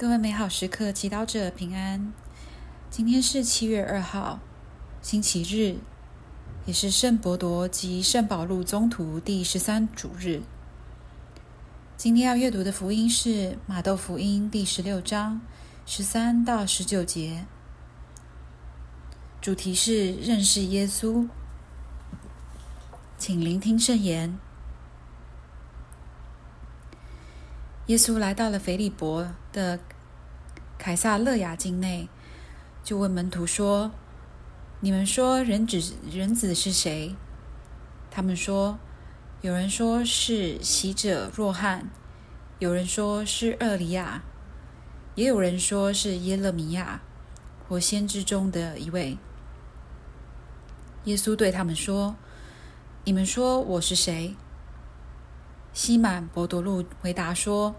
各位美好时刻祈祷者平安。今天是七月二号，星期日，也是圣伯多及圣保禄宗徒第十三主日。今天要阅读的福音是马窦福音第十六章十三到十九节，主题是认识耶稣。请聆听圣言。耶稣来到了腓利伯的凯撒勒雅境内，就问门徒说：“你们说人子人子是谁？”他们说：“有人说是洗者若翰，有人说是厄里亚，也有人说是耶勒米亚或先知中的一位。”耶稣对他们说：“你们说我是谁？”西满伯多禄回答说：“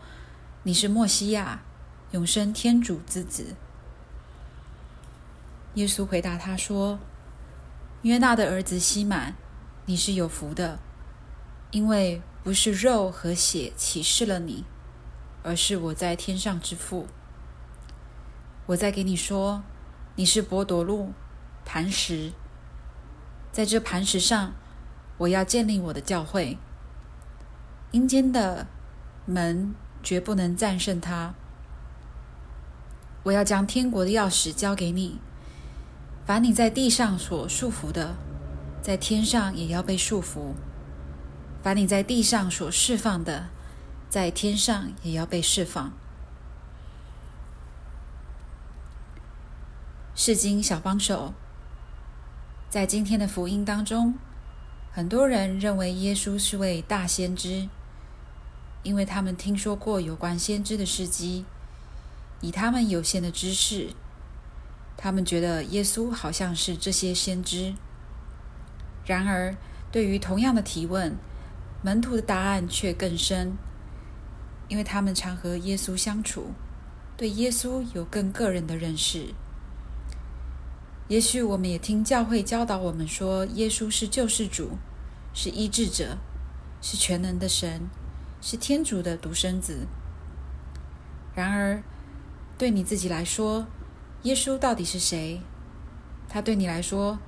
你是墨西亚，永生天主之子。”耶稣回答他说：“约纳的儿子西满，你是有福的，因为不是肉和血启示了你，而是我在天上之父。我再给你说，你是伯多禄，磐石，在这磐石上，我要建立我的教会。”阴间的门绝不能战胜它。我要将天国的钥匙交给你，凡你在地上所束缚的，在天上也要被束缚；凡你在地上所释放的，在天上也要被释放。是经小帮手，在今天的福音当中，很多人认为耶稣是位大先知。因为他们听说过有关先知的事迹，以他们有限的知识，他们觉得耶稣好像是这些先知。然而，对于同样的提问，门徒的答案却更深，因为他们常和耶稣相处，对耶稣有更个人的认识。也许我们也听教会教导我们说，耶稣是救世主，是医治者，是全能的神。是天主的独生子。然而，对你自己来说，耶稣到底是谁？他对你来说，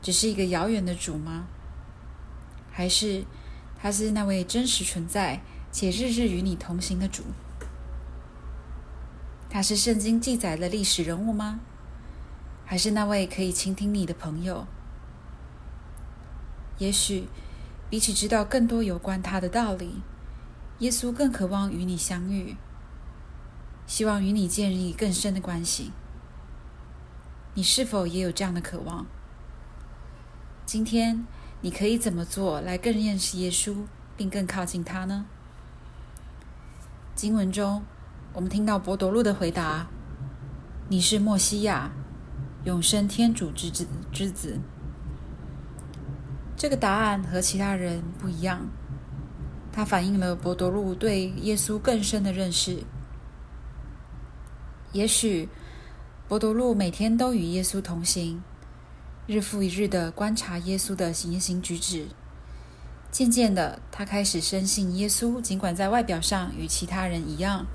只是一个遥远的主吗？还是他是那位真实存在且日日与你同行的主？他是圣经记载的历史人物吗？还是那位可以倾听你的朋友？也许，比起知道更多有关他的道理，耶稣更渴望与你相遇，希望与你建立更深的关系。你是否也有这样的渴望？今天你可以怎么做来更认识耶稣，并更靠近他呢？经文中，我们听到伯多禄的回答：“你是默西亚，永生天主之子之子。”这个答案和其他人不一样。它反映了伯多禄对耶稣更深的认识。也许伯多禄每天都与耶稣同行，日复一日的观察耶稣的言行举止。渐渐的，他开始深信耶稣，尽管在外表上与其他人一样，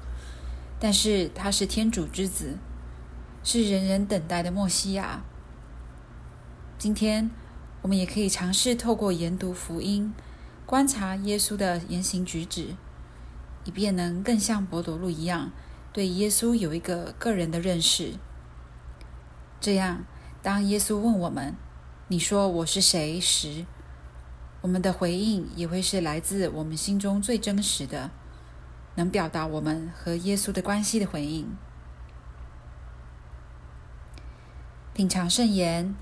但是他是天主之子，是人人等待的默西亚。今天，我们也可以尝试透过研读福音。观察耶稣的言行举止，以便能更像伯多禄一样，对耶稣有一个个人的认识。这样，当耶稣问我们“你说我是谁”时，我们的回应也会是来自我们心中最真实的，能表达我们和耶稣的关系的回应。品尝圣言，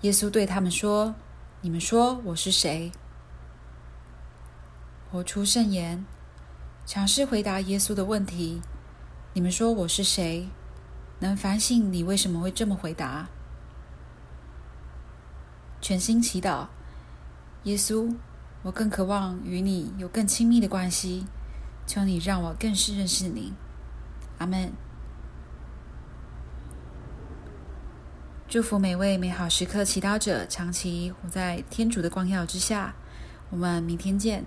耶稣对他们说：“你们说我是谁？”活出圣言，尝试回答耶稣的问题。你们说我是谁？能反省你为什么会这么回答？全心祈祷，耶稣，我更渴望与你有更亲密的关系，求你让我更是认识你。阿门。祝福每位美好时刻祈祷者，长期活在天主的光耀之下。我们明天见。